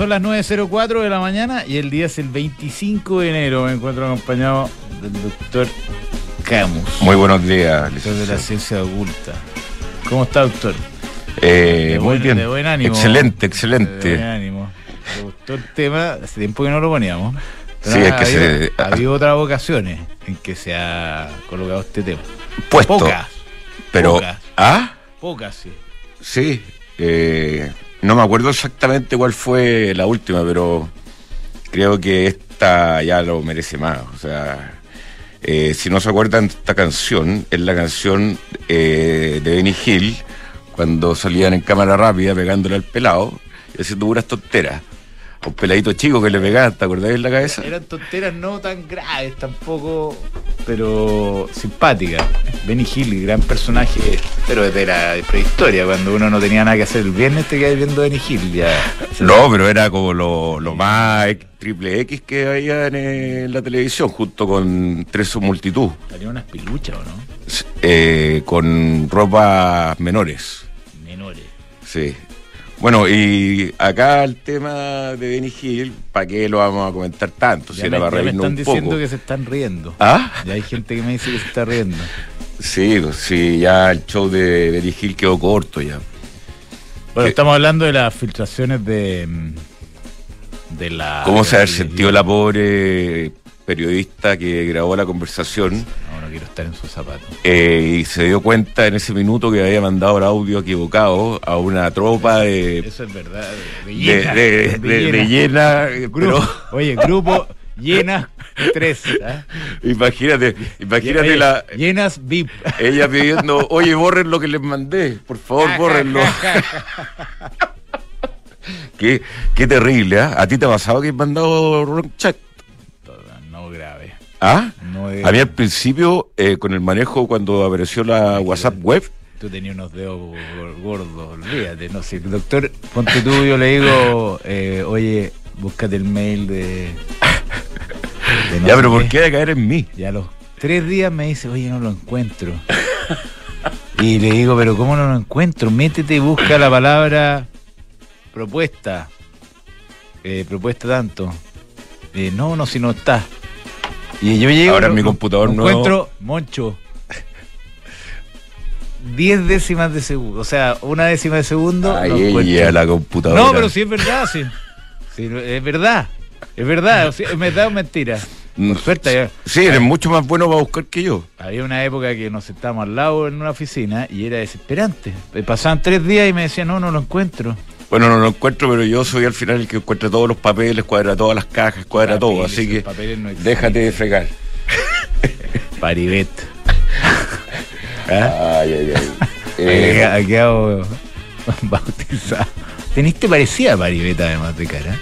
son las 9.04 de la mañana y el día es el 25 de enero. Me encuentro acompañado del doctor Camus. Muy buenos días, Doctor de la ciencia oculta. ¿Cómo está, doctor? Eh, De muy bien. de buen ánimo. Excelente, De excelente. buen ánimo. Me gustó el tema, hace tiempo que no lo poníamos. Pero Sí, es que habido, se- ha habido otras ocasiones en que se ha colocado este tema. Puesto. Pocas, pero. pocas. ¿Ah? pocas, sí. Sí. eh, no me acuerdo exactamente cuál fue la última, pero creo que esta ya lo merece más. O sea. eh, si no se acuerdan esta canción, es la canción eh, de Benny Hill, cuando salían en cámara rápida pegándole al pelado y haciendo puras tonteras. Un peladito chico que le pegaban, ¿te acordás en la cabeza? Eran tonteras no tan graves tampoco, pero simpáticas. Benny Hill, gran personaje, pero desde la prehistoria, cuando uno no tenía nada que hacer el viernes, te quedas viendo Benny Hill. Ya. No, pero era como lo, lo más triple X que había en, eh, la televisión, junto con Tres Multitud, Salían unas piluchas, ¿o no? eh, con ropas menores. Menores. Sí. Bueno, y acá el tema de Benny Hill, ¿para qué lo vamos a comentar tanto? Si Ya era me, para ya me reírnos están un diciendo poco. que se están riendo. ¿Ah? Ya hay gente que me dice que se está riendo. Sí, sí, ya el show de Benny Hill quedó corto ya. Bueno, estamos hablando de las filtraciones de. de la. ¿Cómo se ha sentido la pobre periodista que grabó la conversación? Quiero estar en sus zapatos. Eh, y se dio cuenta en ese minuto que había mandado el audio equivocado a una tropa de, Eso es verdad. De, llena, de- de- de llena, eh, Grupo, pero oye, grupo llena tres. ¿ah? imagínate, imagínate la Llenas VIP. ella pidiendo, oye, borren lo que les mandé, por favor, bórrenlo. qué, qué terrible, ¿ah? ¿A ti te ha pasado que has mandado grave. ¿Ah? No es- A mí al principio, eh, con el manejo cuando apareció la WhatsApp web, Tú tenías unos dedos gor- gordos, olvídate. No sé, doctor, ponte tú, yo le digo, eh, oye, búscate el mail de. de no ya, pero ¿por qué de caer en mí? Y a los tres días me dice, oye, no lo encuentro. y le digo, pero ¿cómo no lo encuentro? Métete y busca la palabra propuesta. Eh, propuesta tanto. Eh, no, no, si no está. Y yo llego. Ahora en mi computador lo nuevo- Encuentro, Moncho. 10 décimas de segundo. O sea, una décima de segundo. Ahí la computadora. No, pero sí es verdad, sí. Sí, es verdad. Es verdad. o sea, ¿Es verdad o mentira? Mm, suerte, ya. Sí, eres mucho más bueno para buscar que yo. Había una época que nos sentábamos al lado en una oficina y era desesperante. Eh, Pasaban tres días y me decían, no, no lo encuentro. Bueno, no lo encuentro, pero yo soy al final el que encuentra todos los papeles, cuadra todas las cajas, cuadra todo. Así que no déjate de fregar. Paribet. ¿Ah? Ay, ay, ay. Eh, Eh, ha quedado bautizado. Teniste parecida a Paribet además de cara.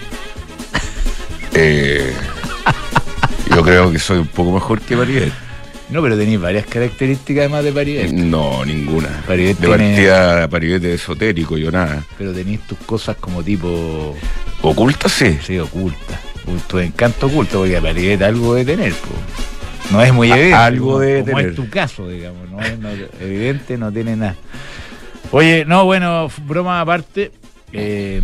eh, yo creo que soy un poco mejor que Maribel. No, pero tenéis varias características además de Paribet. No, ninguna. Paribet de tiene- partida, Paribet es esotérico, yo nada. Pero tenéis tus cosas como tipo, Oculta sí. sí, ocultas. Tu encanto oculto, porque Paribet algo de tener. po. No es muy evidente. algo como- debe como tener. es tu caso, digamos. No es no- evidente, no tiene nada. Oye, no, bueno, broma aparte. eh,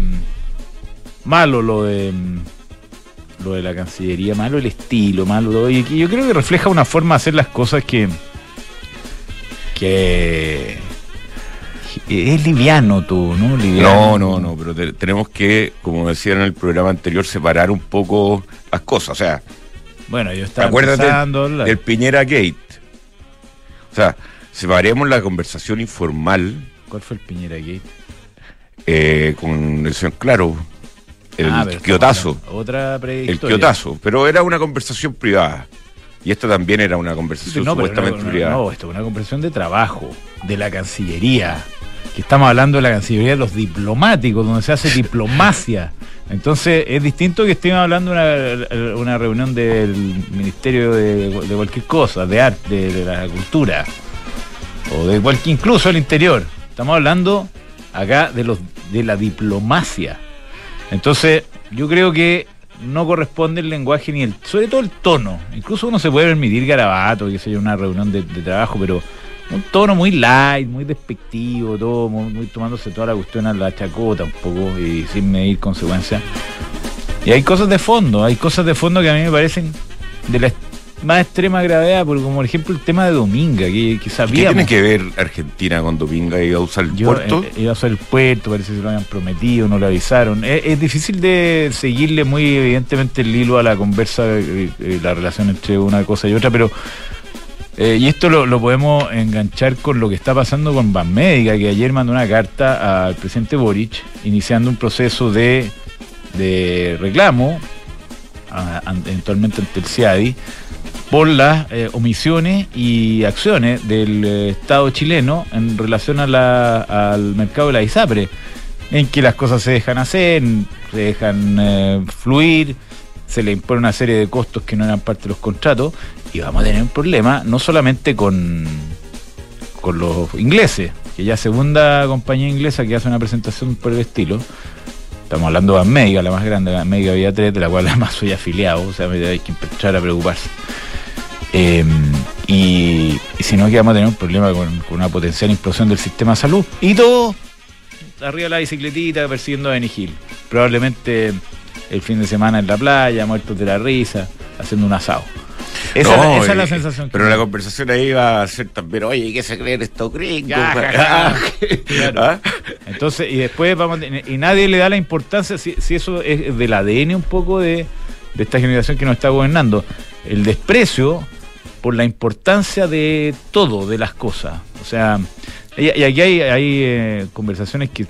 malo lo de lo de la Cancillería, malo el estilo, malo todo. Y que yo creo que refleja una forma de hacer las cosas que que es liviano tú, ¿no? Liviano. No, no, no, pero te- tenemos que, como decía en el programa anterior, separar un poco las cosas. O sea, Bueno, yo estaba acuérdate hablar. del Piñera Gate. O sea, separemos la conversación informal ¿Cuál fue el Piñera Gate? eh, con el señor Claro, el Ah, quiotazo, Otra el quiotazo, pero era una conversación privada. Y esta también era una conversación No, supuestamente no, no, privada. no, esto es una conversación de trabajo, de la Cancillería. Que estamos hablando de la Cancillería de los diplomáticos, donde se hace diplomacia. Entonces es distinto que estemos hablando de una, una reunión del Ministerio de, de cualquier cosa, de arte, de, de la cultura, o de cualquier, incluso el interior. Estamos hablando acá de los de la diplomacia. Entonces, yo creo que no corresponde el lenguaje ni el, sobre todo el tono. Incluso uno se puede permitir garabato, que sea una reunión de, trabajo, pero un tono muy light, muy despectivo, todo, muy, tomándose toda la cuestión a la chacota un poco y sin medir consecuencias. Y hay cosas de fondo, hay cosas de fondo que a mí me parecen de la más extrema gravedad, porque como por ejemplo el tema de Dominga, que, que sabíamos. ¿Qué tiene que ver Argentina con Dominga? ¿Iba a usar el puerto? Eh, iba a usar el puerto, parece que se lo habían prometido, no lo avisaron. Es, difícil de seguirle muy evidentemente el hilo a la conversa, eh, eh, la relación entre una cosa y otra, pero y esto lo, podemos enganchar con lo que está pasando con Banmédica, que ayer mandó una carta al presidente Boric iniciando un proceso de, reclamo, eventualmente ante el CIADI, por las eh, omisiones y acciones del eh, Estado chileno en relación al mercado de la ISAPRE, en que las cosas se dejan hacer, se dejan fluir, se le impone una serie de costos que no eran parte de los contratos y vamos a tener un problema no solamente con, con los ingleses, que ya segunda compañía inglesa que hace una presentación por el estilo. Estamos hablando de América, la más grande, América Vía 3, de la cual además soy afiliado, o sea, hay que empezar a preocuparse. Em, y, si no, que vamos a tener un problema con, una potencial implosión del sistema de salud. Y todo arriba de la bicicletita persiguiendo a Benny Hill. Probablemente el fin de semana en la playa, muertos de la risa, haciendo un asado. Esa, es la sensación. Pero la conversación ahí va a ser también, oye, ¿qué se creen estos gringos? ¿Ah? Entonces, y después vamos, y nadie le da la importancia, si, eso es del ADN un poco de, esta generación que nos está gobernando, el desprecio por la importancia de todo, de las cosas. O sea, y, aquí hay, eh, conversaciones que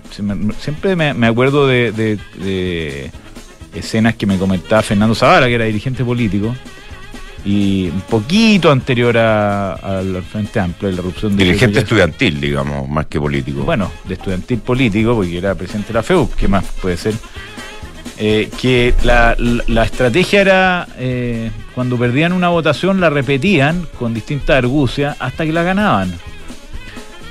siempre me, acuerdo de escenas que me comentaba Fernando Zavala, que era dirigente político, y un poquito anterior al Frente Amplio, la erupción de... Dirigente estudiantil, digamos, más que político. Bueno, de estudiantil político, porque era presidente de la FEU, ¿qué más puede ser? Eh, que la, estrategia era, eh, cuando perdían una votación, la repetían con distinta argucia hasta que la ganaban.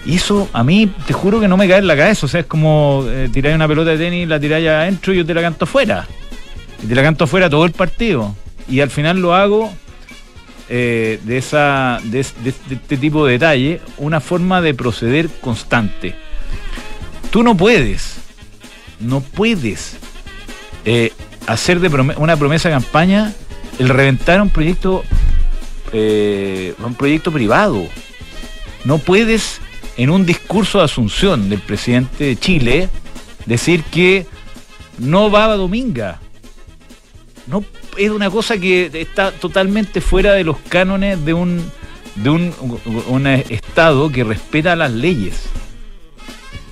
Y eso a mí, te juro que no me cae en la cabeza. O sea, es como eh, tirar una pelota de tenis, la tiráis adentro y yo te la canto fuera. Y te la canto fuera todo el partido. Y al final lo hago de, esa, de, este tipo de detalle una forma de proceder constante. Tú no puedes, no puedes eh, hacer de una promesa campaña el reventar un proyecto, eh, un proyecto privado. No puedes en un discurso de asunción del presidente de Chile decir que no va a Dominga. No es una cosa que está totalmente fuera de los cánones de un, de un, Estado que respeta las leyes.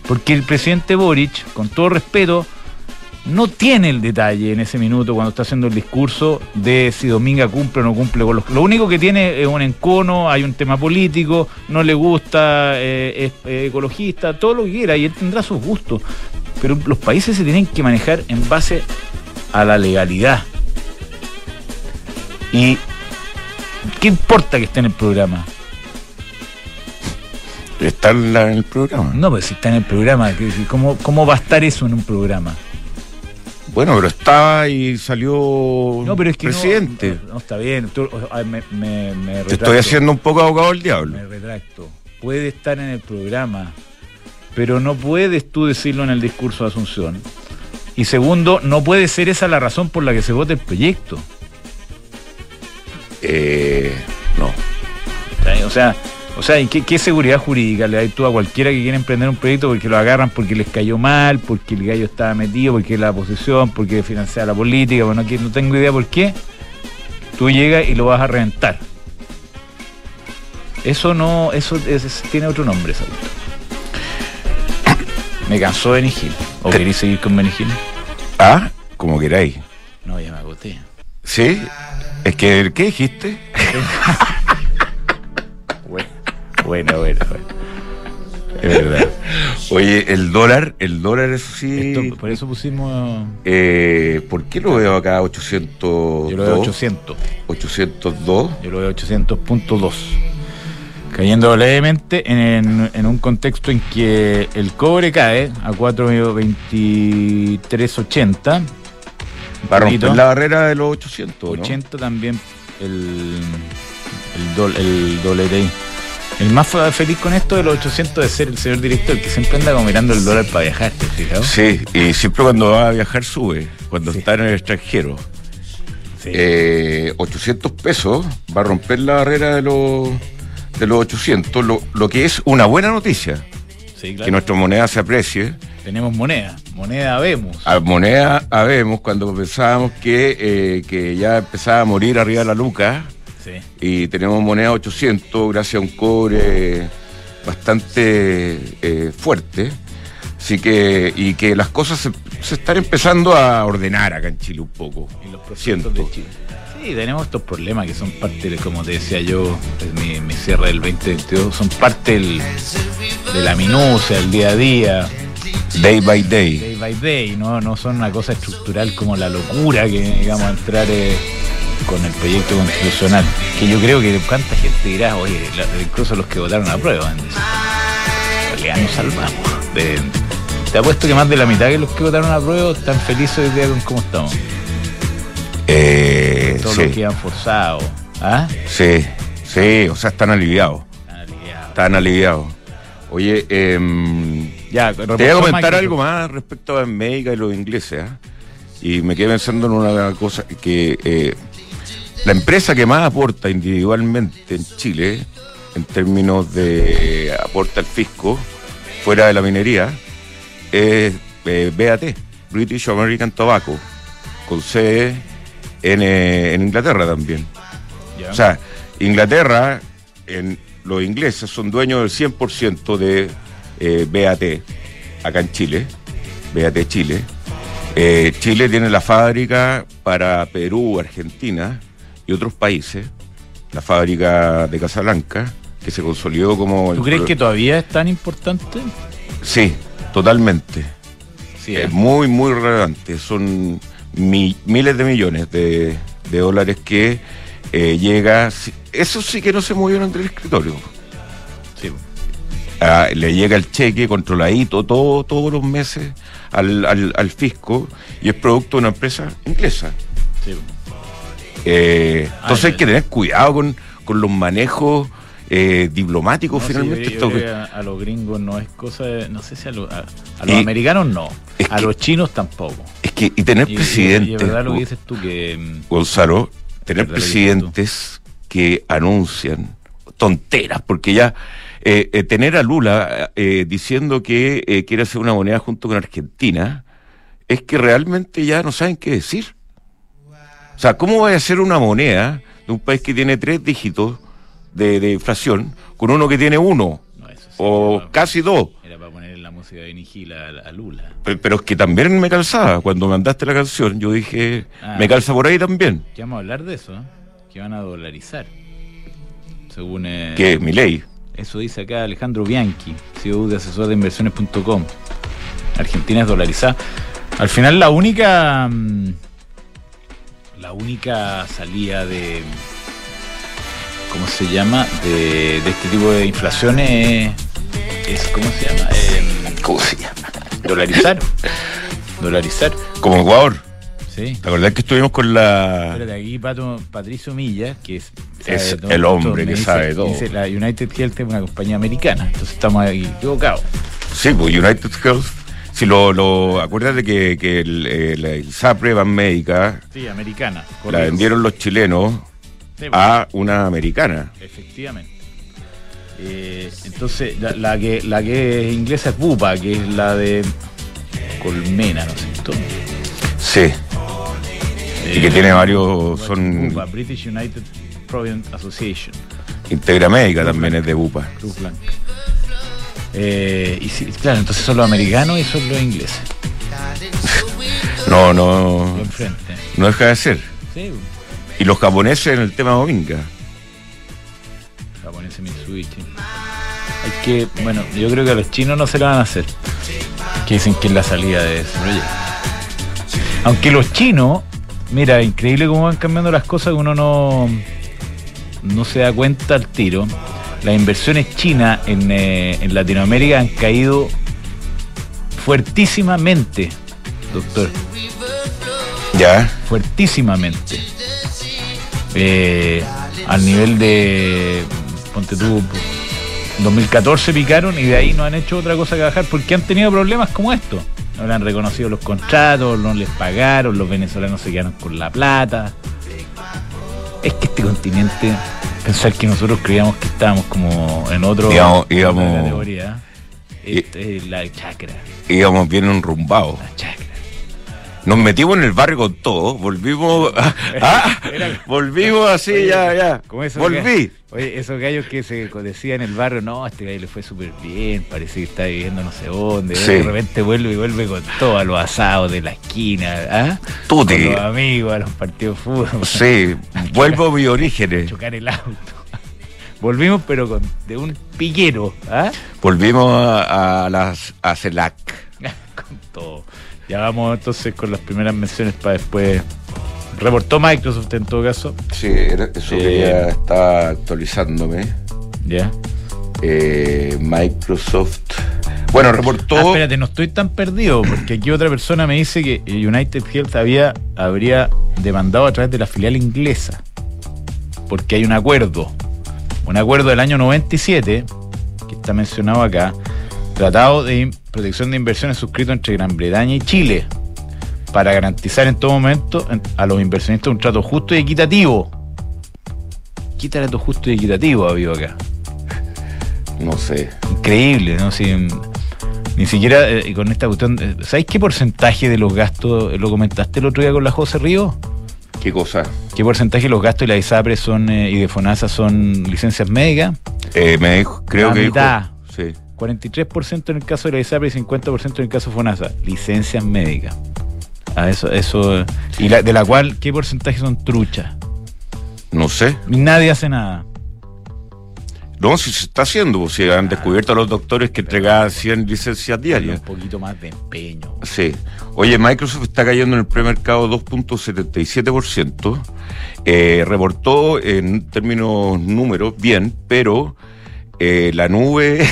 Porque el presidente Boric, con todo respeto, no tiene el detalle en ese minuto cuando está haciendo el discurso de si Dominga cumple o no cumple con los... Lo único que tiene es un encono, hay un tema político, no le gusta, eh, es ecologista, todo lo que quiera, y él tendrá sus gustos. Pero los países se tienen que manejar en base a la legalidad. ¿Y qué importa que esté en el programa? Está en, el programa. No, pues si está en el programa, ¿cómo, ¿cómo va a estar eso en un programa? Bueno, pero estaba y salió no, pero es que presidente. No, está bien. me, Te estoy haciendo un poco abogado del diablo. Me retracto. Puede estar en el programa, pero no puedes tú decirlo en el discurso de Asunción. Y segundo, no puede ser esa la razón por la que se vote el proyecto. Eh, no. O sea, o sea, qué, seguridad jurídica le das tú a cualquiera que quiera emprender un proyecto porque lo agarran porque les cayó mal, porque el gallo estaba metido, porque la posesión, porque financia la política, bueno, no tengo idea por qué? Tú llegas y lo vas a reventar. Eso no, eso, tiene otro nombre, ¿sabes? Me cansó Benny Hill. ¿O queréis seguir con Benny Hill? Ah, como queráis. No, ya me agoté. ¿Sí? Es que, ¿qué dijiste? bueno, bueno, bueno, Es verdad. Oye, el dólar, el dólar, eso sí. por eso pusimos. Eh, ¿Por qué lo veo acá 800? Yo lo veo 800. 802. Yo lo veo 800.2. Cayendo levemente en, en, un contexto en que el cobre cae a 423.80 Va a romper la barrera de los 800. 80 también el, el, do, el El más feliz con esto de los 800 de ser el señor director que siempre anda como mirando el dólar para viajar, ¿te fijas? Sí, y siempre cuando va a viajar sube, cuando está en el extranjero. Sí. Eh, 800 pesos va a romper la barrera de los, de los 800, lo, lo que es una buena noticia, Sí, claro. que nuestra moneda se aprecie. Tenemos moneda, moneda vemos. A moneda habemos cuando pensábamos que, eh, que ya empezaba a morir arriba de la luca Sí. y tenemos moneda 800 gracias a un cobre bastante eh, fuerte. Así que, y que las cosas se, se están empezando a ordenar acá en Chile un poco. Y los Siento. de Chile. Sí, tenemos estos problemas que son parte, de, como te decía yo, mi, mi cierre del 2022, son parte del- de la minucia, del día a día, Day by day. day by day, ¿no? no son una cosa estructural como la locura que digamos entrar eh, con el proyecto constitucional. Que yo creo que cuánta gente dirá, oye, incluso los que votaron a prueba, en realidad nos salvamos. De- te apuesto que más de la mitad de los que votaron a prueba están felices hoy día con cómo estamos. Eh, Todos sí, los que han forzado. ¿Ah? sí, sí, o sea, están aliviados. Están aliviados. Están aliviados. Oye, em, Ya, te voy a comentar algo más respecto a Médica y los ingleses. ¿ah? Y me quedé pensando en una cosa que eh, la empresa que más aporta individualmente en Chile, en términos de aporta al fisco, fuera de la minería, es eh, BAT, British American Tobacco, con sede en, eh, en Inglaterra también. O sea, Inglaterra, en, los ingleses son dueños del 100% de eh, BAT acá en Chile, BAT Chile. Chile tiene la fábrica para Perú, Argentina y otros países, la fábrica de Casablanca, que se consolidó como... ¿Tú el crees que todavía es tan importante? Sí, totalmente. Sí, ¿eh? Es muy, muy relevante. Son mi- miles de millones de, de dólares que eh, llega. Eso sí que no se movieron entre el escritorio. sí. Ah, le llega el cheque controladito todo, todos los meses al, al- al fisco y es producto de una empresa inglesa. sí. Eh, entonces hay que tener cuidado con, con los manejos eh, diplomáticos No, sí, finalmente. yo- yo esto a, a los gringos no es cosa de, no sé si a, lo- a- a los americanos no, a que- los chinos tampoco. es que, y tener Y, presidentes. y verdad lo que dices tú que mm, Gonzalo, tener que presidentes que anuncian tonteras, porque ya eh, eh, tener a Lula eh, diciendo que eh, quiere hacer una moneda junto con Argentina, es que realmente ya no saben qué decir. O sea, ¿cómo va a hacer una moneda de un país que tiene tres dígitos de, de inflación con uno que tiene uno no, eso sí, o casi dos? era para poner la música de Nigil a, a Lula. Pe- Pero es que también me calzaba. Cuando mandaste la canción, yo dije, Ah. me calza por ahí también. Que vamos a hablar de eso, ¿eh? que van a dolarizar. Según eh, Que mi ley. Eso dice acá Alejandro Bianchi, CEO de asesor de inversiones.com. Argentina es dolarizada. Al final la única mm, la única salida de ¿cómo se llama? de, de este tipo de inflaciones es ¿cómo se llama? Eh, ¿Cómo se llama? dolarizar. dolarizar. Como Ecuador. Sí. Verdad es que estuvimos con la. Espérate, aquí Pato, Patricio Milla, que es, Es todo el hombre que sabe todo. Dice, la United Health es una compañía americana, entonces estamos ahí equivocados. Sí, pues United Health. Si lo, lo acuérdate que, que el, el, el SAPRE Van Médica Sí, americana. la vendieron los chilenos Sí, a una americana. Efectivamente. Eh, entonces, la, la que, la que es inglesa es Bupa, que es la de Colmena, ¿no es cierto? Sí. Y que tiene varios- son- Bupa, British United Provident Association, Integra Médica también es de UPA. Cruz Blanca. Eh, y sí, claro, entonces son los americanos y son los ingleses. No, no. Lo. No deja de ser. Sí, Y los japoneses en el tema Dominga. japoneses Mitsubishi. Hay que, bueno, yo creo que a los chinos no se la van a hacer. Que dicen que es la salida de ese proyecto. Aunque los chinos, mira, increíble cómo van cambiando las cosas que uno no, no se da cuenta al tiro. Las inversiones chinas en, eh, en Latinoamérica han caído fuertísimamente, doctor. Ya. fuertísimamente. Eh, al nivel de, ponte tú, 2014 picaron y de ahí no han hecho otra cosa que bajar porque han tenido problemas como esto. No le han reconocido los contratos, no les pagaron, los venezolanos se quedaron con la plata. Es que este continente, pensar que nosotros creíamos que estábamos como en otro otra íbamos- categoría. Este es la chacra, Íbamos bien enrumbados. la chacra. Nos metimos en el barrio con todo, volvimos, ah, volvimos así, Oye, ya, ya. como esos Volví. Oye, esos gallos que se decían en el barrio, no, este gallo le fue súper bien, parece que está viviendo no sé dónde. Sí. De repente vuelve y vuelve con todo a los asados de la esquina, ¿ah? Tuti. Con los amigos, a los partidos de fútbol. Sí, vuelvo a mis orígenes. chocar el auto. Volvimos, pero con de un piquero, ¿ah? Volvimos a, a las a CELAC. con todo. Ya vamos entonces con las primeras menciones para después. Reportó Microsoft en todo caso. Sí, eso Eh. que ya está actualizándome. Ya. Eh, Microsoft. Bueno, reportó. Ah, espérate, no estoy tan perdido, porque aquí otra persona me dice que United Health había, habría demandado a través de la filial inglesa. Porque hay un acuerdo. Un acuerdo del año 97, que está mencionado acá, Tratado de Protección de Inversiones suscrito entre Gran Bretaña y Chile, para garantizar en todo momento en- a los inversionistas un trato justo y equitativo. ¿Qué trato justo y equitativo ha habido acá? No sé. increíble, ¿no? Si, mm, ni siquiera eh, con esta cuestión. eh, ¿Sabéis qué porcentaje de los gastos, eh, lo comentaste el otro día con la José Río? ¿Qué cosa? ¿Qué porcentaje de los gastos de la ISAPRE son, eh, y de FONASA son licencias médicas? Eh, me dijo, creo La que dijo- mitad. Sí. 43% en el caso de la ISAPRE y 50% en el caso de FONASA. Licencias médicas. Ah, eso, eso. Y la- de la cual, ¿qué porcentaje son truchas? No sé. Nadie hace nada. No, si se está haciendo, pues, si han descubierto a los doctores que entregaban 100 licencias diarias. Un poquito más de empeño. Sí. Oye, Microsoft está cayendo en el premercado 2.77%. Eh, reportó en términos números bien, pero eh, la nube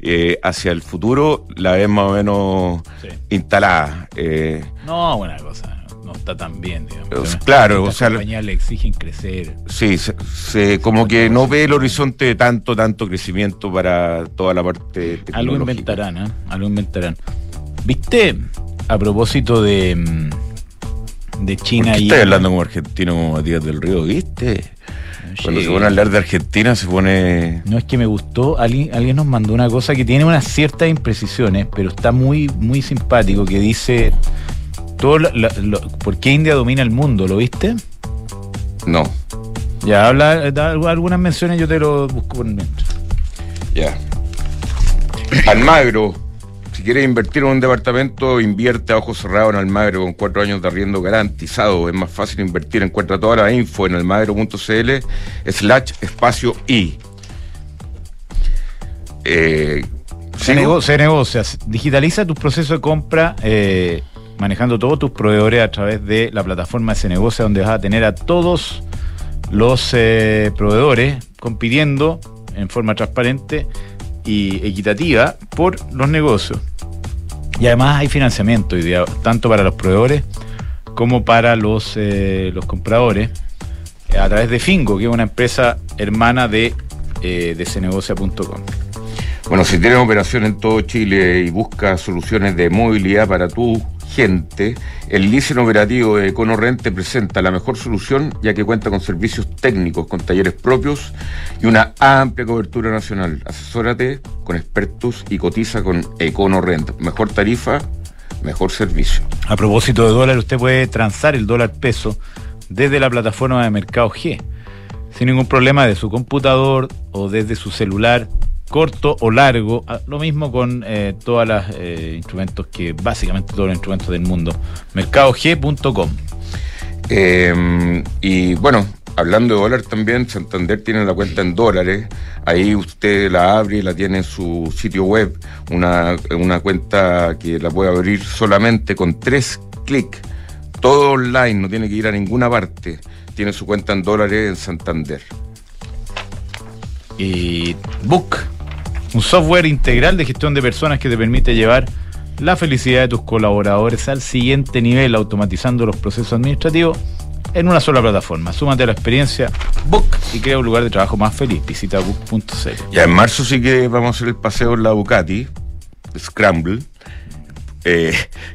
eh, hacia el futuro la ves más o menos Sí. instalada. Eh, No, buena cosa. No está tan bien, digamos. Pues, claro, o sea, compañías le exigen crecer. sí, se, se- como que no ve el horizonte de tanto, tanto crecimiento para toda la parte tecnológica. Algo inventarán, ¿eh? Algo inventarán. ¿Viste? A propósito de, mm, de ¿Por China qué y. estás hablando como argentino como Matías del Río? ¿Viste? Cuando se pone a hablar de Argentina se pone... No es que me gustó, alguien, alguien nos mandó una cosa que tiene unas ciertas imprecisiones, pero está muy, muy simpático, que dice todo lo- lo- lo- por qué India domina el mundo, ¿lo viste? No, Ya habla, da algunas menciones, yo te lo busco por mientras. ya. Almagro. Si quieres invertir en un departamento, invierte a ojos cerrados en Almagro con cuatro años de arriendo garantizado. Es más fácil invertir. Encuentra toda la info en almagro.cl slash espacio I. Eh, Se, nego- se negocia, digitaliza tus procesos de compra eh, manejando todos tus proveedores a través de la plataforma de Se Negocia, donde vas a tener a todos los eh, proveedores compitiendo en forma transparente y equitativa por los negocios. Y además hay financiamiento tanto para los proveedores como para los, eh, los compradores, a través de Fingo, que es una empresa hermana de, eh, de cenegocia.com. Bueno, si tienes operación en todo Chile y buscas soluciones de movilidad para tu gente, el leasing operativo de EconoRent te presenta la mejor solución ya que cuenta con servicios técnicos, con talleres propios y una amplia cobertura nacional. Asesórate con expertos y cotiza con EconoRent. Mejor tarifa, mejor servicio. A propósito de dólar, usted puede transar el dólar peso desde la plataforma de Mercado G, sin ningún problema de su computador o desde su celular, corto o largo. Ah, Lo mismo con eh, todos los instrumentos que, básicamente todos los instrumentos del mundo. Mercadog.com. Eh, y bueno, hablando de dólar también, Santander tiene la cuenta en dólares. Ahí usted la abre y la tiene en su sitio web. Una, una cuenta que la puede abrir solamente con tres clics. Todo online, no tiene que ir a ninguna parte. Tiene su cuenta en dólares en Santander. y Book, un software integral de gestión de personas que te permite llevar la felicidad de tus colaboradores al siguiente nivel, automatizando los procesos administrativos en una sola plataforma. Súmate a la experiencia Book y crea un lugar de trabajo más feliz. Visita book.cl. Ya en marzo sí que vamos a hacer el paseo en la Ducati, Scramble. Eh,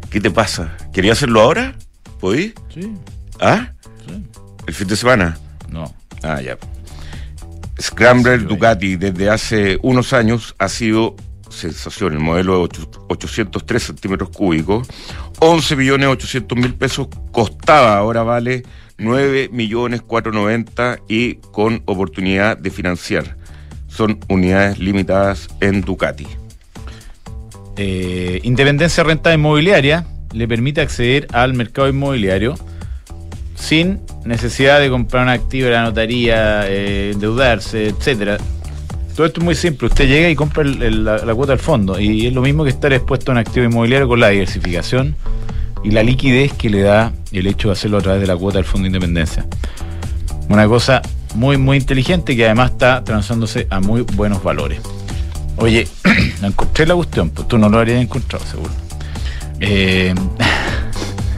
¿Qué te pasa? ¿Quería hacerlo ahora? ¿Podí? Sí, ¿Ah? sí. ¿El fin de semana? No. Ah, ya. Scrambler Ducati desde hace unos años ha sido sensación. El modelo de ocho- 803 centímetros cúbicos, 11 millones 800 mil pesos costaba, ahora vale 9 millones 490 y con oportunidad de financiar. Son unidades limitadas en Ducati. Eh, Independencia Renta Inmobiliaria le permite acceder al mercado inmobiliario sin necesidad de comprar un activo de la notaría, eh, endeudarse, etcétera. Todo esto es muy simple. Usted llega y compra la, cuota del fondo. Y es lo mismo que estar expuesto a un activo inmobiliario con la diversificación y la liquidez que le da el hecho de hacerlo a través de la cuota del Fondo de Independencia. Una cosa muy, muy inteligente que además está transándose a muy buenos valores. Oye, encontré la cuestión, pues tú no lo habrías encontrado, seguro. Eh,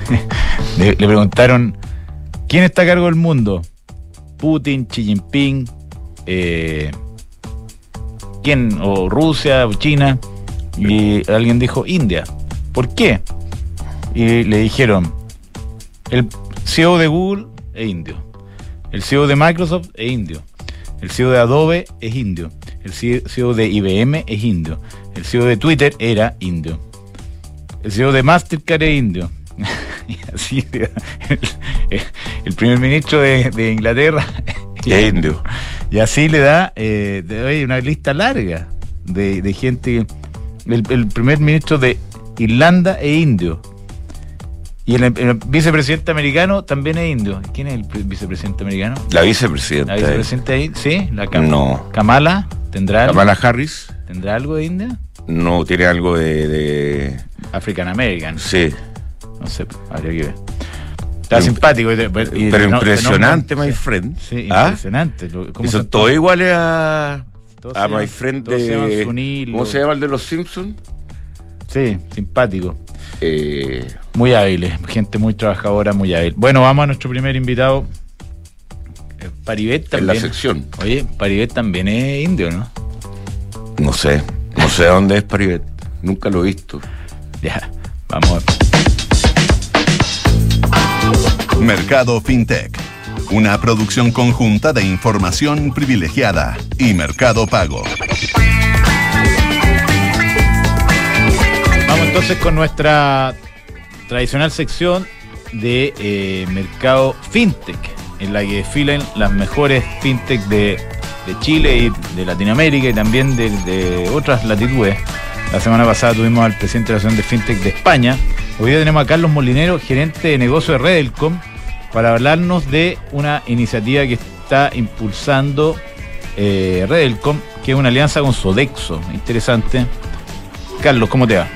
le preguntaron, ¿quién está a cargo del mundo? Putin, Xi Jinping, eh, ¿quién? O Rusia, o China. Y alguien dijo, India. ¿Por qué? Y le dijeron, el CEO de Google es indio. El CEO de Microsoft es indio. El CEO de Adobe es indio. El CEO de IBM es indio. El CEO de Twitter era indio. El CEO de Mastercard es indio. así el primer ministro de, de Inglaterra Es indio. y así le da eh, una lista larga de, de gente. El, el primer ministro de Irlanda es indio. Y el, el vicepresidente americano también es indio. ¿Quién es el pre- vicepresidente americano? La vicepresidenta. ¿La vicepresidenta ahí? ¿Sí? La Kam- No. Kamala. ¿Tendrá, algo? Kamala Harris ¿Tendrá algo de India? no tiene algo de... de- African American. Sí. No sé, habría que ver. Está simpático. Pero no- impresionante, no- my friend. Sí, ¿Ah? impresionante. Cómo son todos iguales a... todos A my friend de... ¿Cómo se llama el de los Simpsons? Sí, simpático. Eh, Muy hábiles, gente muy trabajadora, muy hábil. Bueno, vamos a nuestro primer invitado. Eh, Paribet en la también. sección. Oye, Paribet también es indio, ¿no? No sé. No sé dónde es Paribet. Nunca lo he visto. Ya, vamos. Mercado FinTech, una producción conjunta de información privilegiada y Mercado Pago. Vamos entonces con nuestra tradicional sección de eh, mercado fintech, en la que desfilan las mejores fintech de, Chile y de Latinoamérica y también de otras latitudes. La semana pasada tuvimos al presidente de la Asociación de Fintech de España. Hoy día tenemos a Carlos Molinero, gerente de negocio de Redelcom, para hablarnos de una iniciativa que está impulsando eh, Redelcom, que es una alianza con Sodexo. Interesante. Carlos, ¿cómo te va?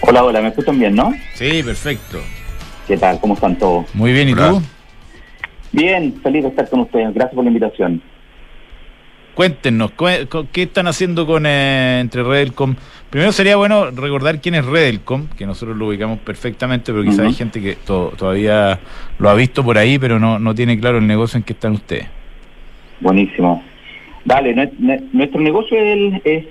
Hola, hola, ¿me escuchan bien, no? Sí, perfecto. ¿Qué tal? ¿Cómo están todos? Muy bien, ¿y Hola. tú? Bien, feliz de estar con ustedes. Gracias por la invitación. Cuéntenos, cu- cu- ¿qué están haciendo con eh, entre Redelcom? Primero sería bueno recordar quién es Redelcom, que nosotros lo ubicamos perfectamente, pero quizá Ujú. hay gente que to- todavía lo ha visto por ahí, pero no, no tiene claro el negocio en que están ustedes. Buenísimo. Nue- nuestro negocio es, es,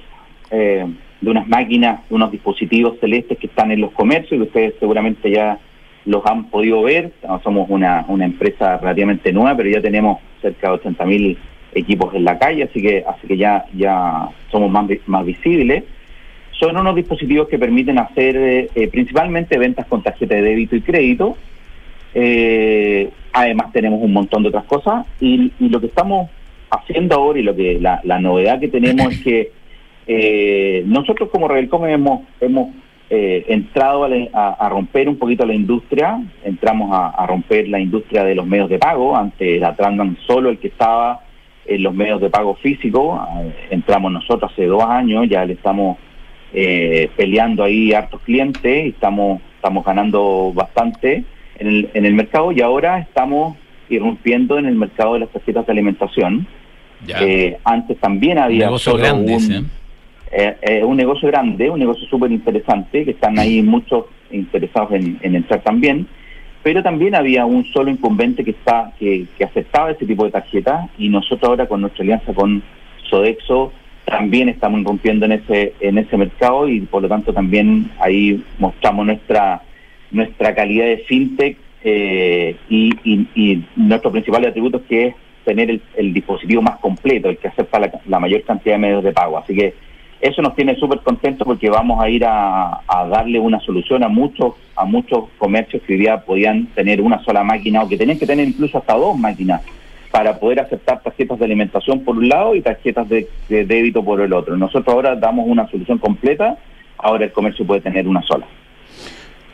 eh, de unas máquinas, de unos dispositivos celestes que están en los comercios y que ustedes seguramente ya los han podido ver. Somos una, una empresa relativamente nueva, pero ya tenemos cerca de 80 mil equipos en la calle, así que así que ya ya somos más, más visibles. Son unos dispositivos que permiten hacer eh, principalmente ventas con tarjeta de débito y crédito. Eh, además tenemos un montón de otras cosas y, lo que estamos haciendo ahora y lo que la, la novedad que tenemos es que eh, nosotros como Rebelcom hemos, hemos eh, entrado a, a- a romper un poquito la industria, entramos a, a romper la industria de los medios de pago, antes la Trandan solo el que estaba en los medios de pago físicos, eh, entramos nosotros hace dos años, ya le estamos eh, peleando ahí hartos clientes y estamos, estamos ganando bastante en el, en el mercado y ahora estamos irrumpiendo en el mercado de las tarjetas de alimentación. Eh, antes también Un había negocio grande, un, ese, ¿eh? eh, eh, un negocio grande, un negocio súper interesante, que están ahí muchos interesados en, en entrar también. Pero también había un solo incumbente que, está, que, que aceptaba ese tipo de tarjeta y nosotros ahora con nuestra alianza con Sodexo también estamos rompiendo en ese en ese mercado y por lo tanto también ahí mostramos nuestra nuestra calidad de fintech eh, y, nuestro principal atributo que es tener el, dispositivo más completo, el que acepta la, mayor cantidad de medios de pago. Así que eso nos tiene súper contentos porque vamos a ir a, darle una solución a muchos a muchos comercios que hoy día podían tener una sola máquina o que tenían que tener incluso hasta dos máquinas para poder aceptar tarjetas de alimentación por un lado y tarjetas de, débito por el otro. Nosotros ahora damos una solución completa, ahora el comercio puede tener una sola.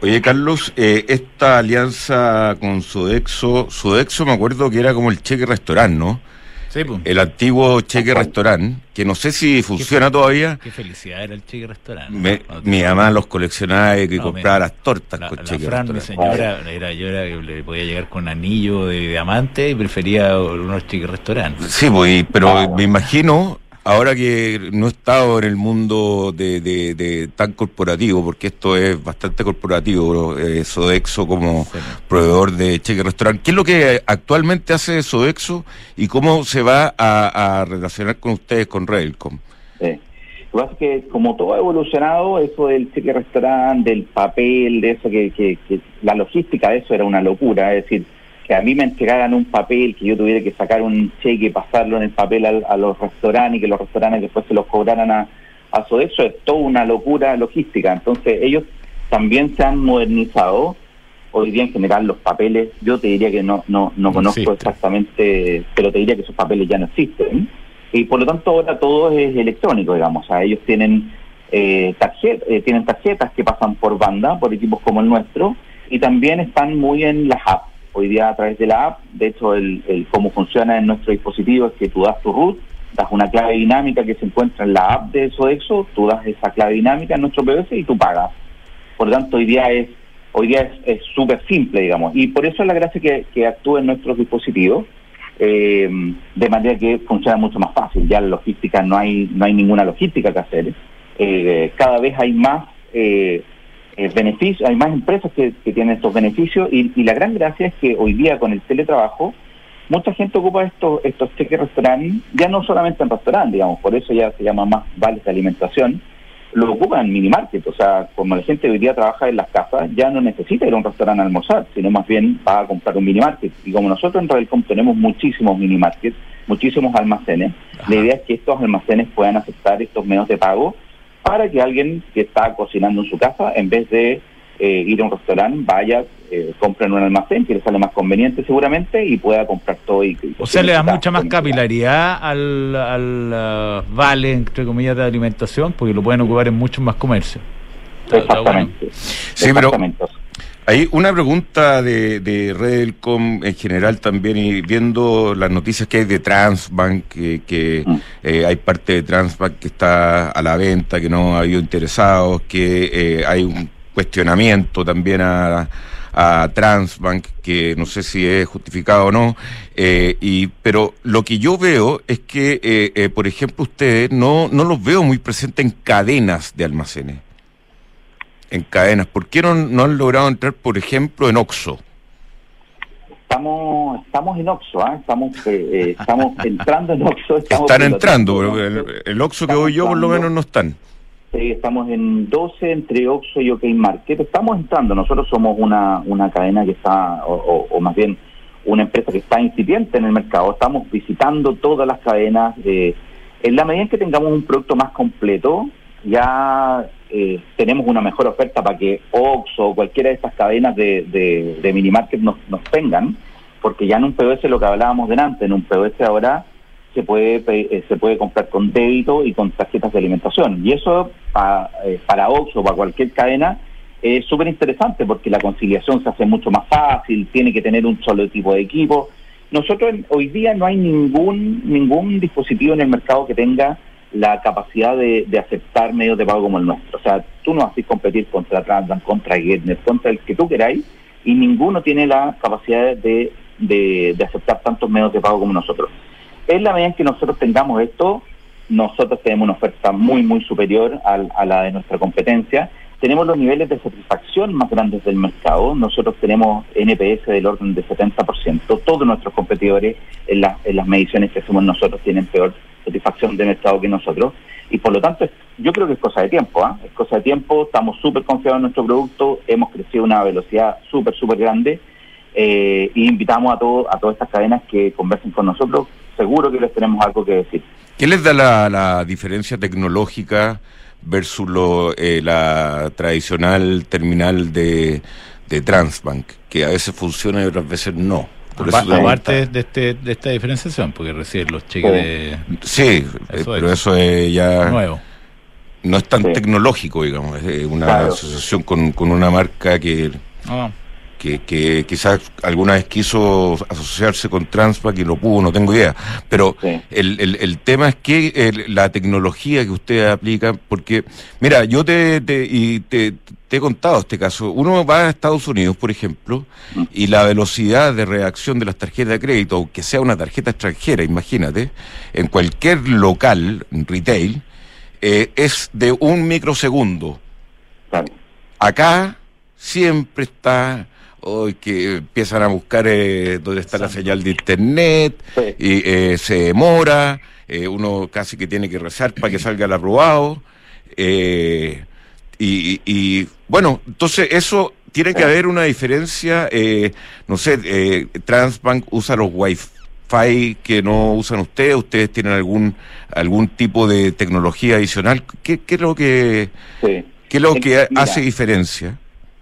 Oye, Carlos, eh, esta alianza con Sodexo, Sodexo me acuerdo que era como el cheque restaurante, ¿no? Pues. El antiguo cheque restaurante, que no sé si funciona todavía. Qué felicidad era el cheque restaurante. mi mamá los coleccionaba y que compraba las tortas con cheque Fran, mi señora, era, yo era que le podía llegar con anillo de diamante y prefería unos cheque restaurantes. Sí, pues, pero me imagino ahora que no he estado en el mundo de, tan corporativo, porque esto es bastante corporativo, eh, Sodexo como proveedor de cheque restaurante, ¿qué es lo que actualmente hace Sodexo y cómo se va a, relacionar con ustedes, con Railcom? Sí. Lo que pasa es que como todo ha evolucionado, eso del cheque restaurante, del papel, de eso, que, que la logística de eso era una locura, es decir, que a mí me entregaran un papel, que yo tuviera que sacar un cheque y pasarlo en el papel a, los restaurantes y que los restaurantes después se los cobraran a, a Sodexo, es toda una locura logística. Entonces ellos también se han modernizado. Hoy día en general los papeles, yo te diría que no, no, no, conozco exactamente, pero te diría que esos papeles ya no existen. Y por lo tanto ahora todo es electrónico, digamos. O sea, ellos tienen, eh, eh, tienen tarjetas que pasan por banda, por equipos como el nuestro, y también están muy en las apps hoy día a través de la app. De hecho, el, cómo funciona en nuestro dispositivo es que tú das tu root, das una clave dinámica que se encuentra en la app de Sodexo, tú das esa clave dinámica en nuestro PBS y tú pagas. Por lo tanto, hoy día es hoy día es súper simple, digamos, y por eso es la gracia que, que actúe en nuestros dispositivos, eh, de manera que funciona mucho más fácil. Ya la logística no hay no hay ninguna logística que hacer. Eh, cada vez hay más eh, eh, beneficios, hay más empresas que, tienen estos beneficios y, la gran gracia es que hoy día con el teletrabajo mucha gente ocupa estos estos cheques restaurantes, ya no solamente en restaurantes, digamos, por eso ya se llama más vales de alimentación, lo ocupan en minimarket, o sea, como la gente hoy día trabaja en las casas, ya no necesita ir a un restaurante a almorzar, sino más bien va a comprar un minimarket. Y como nosotros en Radicom tenemos muchísimos minimarkets, muchísimos almacenes, la idea es que estos almacenes puedan aceptar estos medios de pago para que alguien que está cocinando en su casa, en vez de eh, ir a un restaurante, vaya, eh, compre en un almacén, que le sale más conveniente seguramente, y pueda comprar todo. Y, o sea, le da mucha más capilaridad al, al uh, vale, entre comillas, de alimentación, porque lo pueden ocupar en muchos más comercios. Exactamente. Sí, pero hay una pregunta de, de Redelcom en general también, y viendo las noticias que hay de Transbank, que, mm. eh, hay parte de Transbank que está a la venta, que no ha habido interesados, que eh, hay un cuestionamiento también a, a, Transbank, que no sé si es justificado o no, eh, y, pero lo que yo veo es que, por ejemplo, ustedes no, no los veo muy presentes en cadenas de almacenes en cadenas. ¿Por qué no, han logrado entrar, por ejemplo, en Oxo? Estamos, estamos en Oxo, ¿eh? estamos, eh, eh, estamos entrando en Oxo. Están entrando, pero el, Oxo que voy yo por lo menos no están. Sí, estamos en 12 entre Oxo y OK Market. Estamos entrando, nosotros somos una, una cadena que está, o, más bien una empresa que está incipiente en el mercado. Estamos visitando todas las cadenas. en la medida en que tengamos un producto más completo, ya eh, tenemos una mejor oferta para que Oxxo o cualquiera de estas cadenas de, de, de minimarket nos, nos tengan, porque ya en un POS lo que hablábamos delante, en un POS ahora se puede eh, se puede comprar con débito y con tarjetas de alimentación. Y eso eh, para Oxxo o para cualquier cadena es súper interesante porque la conciliación se hace mucho más fácil, tiene que tener un solo tipo de equipo. Nosotros hoy día no hay ningún ningún dispositivo en el mercado que tenga la capacidad de, aceptar medios de pago como el nuestro. O sea, tú no haces competir contra Transbank, contra Getnet, contra el que tú queráis, y ninguno tiene la capacidad de, de, aceptar tantos medios de pago como nosotros. En la medida en que nosotros tengamos esto, nosotros tenemos una oferta muy, muy superior a, la de nuestra competencia tenemos los niveles de satisfacción más grandes del mercado. Nosotros tenemos NPS del orden de 70%. Todos nuestros competidores en, en las mediciones que hacemos nosotros tienen peor satisfacción de mercado que nosotros. Y por lo tanto, yo creo que es cosa de tiempo. ¿ah? Es cosa de tiempo. Estamos súper confiados en nuestro producto. Hemos crecido a una velocidad súper, súper grande. Eh, y invitamos a, todo, a todas estas cadenas que conversen con nosotros. Seguro que les tenemos algo que decir. ¿Qué les da la, la diferencia tecnológica? versus lo, eh, la tradicional terminal de, de Transbank, que a veces funciona y otras veces no. Por eso aparte de, este, de esta diferenciación, porque reciben los cheques de... Sí, eh, pero eso es ya... Nuevo. No es tan tecnológico, digamos, es una asociación con, con una marca que... Ah que, quizás alguna vez quiso asociarse con Transpac y no pudo, no tengo idea. Pero el, el, tema es que la tecnología que ustedes aplican, porque, mira, yo te, te, y te, he contado este caso. Uno va a Estados Unidos, por ejemplo, y la velocidad de reacción de las tarjetas de crédito, aunque sea una tarjeta extranjera, imagínate, en cualquier local, retail, eh, es de un microsegundo. Acá siempre está hoy que empiezan a buscar eh, dónde está la señal de internet y eh, se demora, eh, uno casi que tiene que rezar para que salga el aprobado. Eh, y, y, bueno, entonces eso tiene que haber una diferencia, no sé, Transbank usa los Wi-Fi que no usan ustedes, ustedes tienen algún algún tipo de tecnología adicional. ¿Qué, qué es lo que, qué es lo que hace diferencia?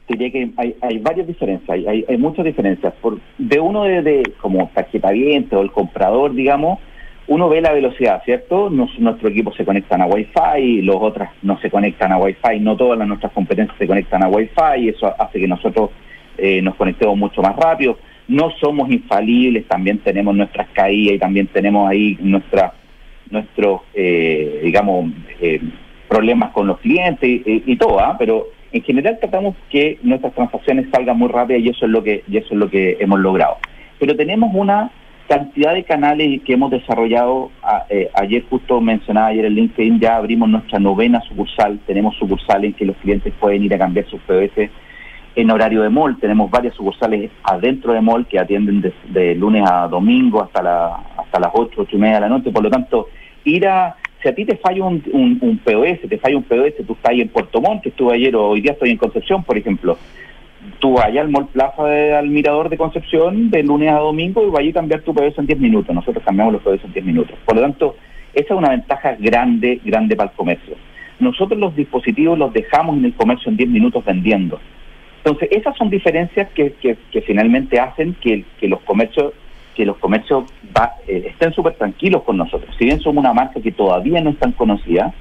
Diría que hay, hay varias diferencias, hay, hay, muchas diferencias. Por, de uno de, como tarjeta viente o el comprador, digamos, uno ve la velocidad, ¿cierto? Nos, nuestro equipo se conectan a Wi-Fi, los otros no se conectan a Wi-Fi, no todas las nuestras competencias se conectan a Wi-Fi, eso hace que nosotros eh, nos conectemos mucho más rápido. No somos infalibles, también tenemos nuestras caídas y también tenemos ahí nuestra, nuestros, eh, digamos, eh, problemas con los clientes y, y todo, ¿ah? pero en general tratamos que nuestras transacciones salgan muy rápidas y eso es lo que y eso es lo que hemos logrado. Pero tenemos una cantidad de canales que hemos desarrollado. Eh, ayer justo mencionaba ayer en LinkedIn ya abrimos nuestra novena sucursal. Tenemos sucursales en que los clientes pueden ir a cambiar sus PBS en horario de mall. Tenemos varias sucursales adentro de mall que atienden de, lunes a domingo hasta la hasta las 8, 8 y media de la noche. Por lo tanto, ir a si a ti te falla un, un, POS, te falla un POS, tú estás ahí en Puerto Montt, que estuve ayer o hoy día estoy en Concepción, por ejemplo, tú allá al Mall Plaza de, al Mirador de Concepción de lunes a domingo y allí a cambiar tu POS en 10 minutos. Nosotros cambiamos los POS en 10 minutos. Por lo tanto, esa es una ventaja grande, grande para el comercio. Nosotros los dispositivos los dejamos en el comercio en 10 minutos vendiendo. Entonces, esas son diferencias que, que, que finalmente hacen que los comercios que los comercios eh, estén súper tranquilos con nosotros. Si bien somos una marca que todavía no es tan conocida,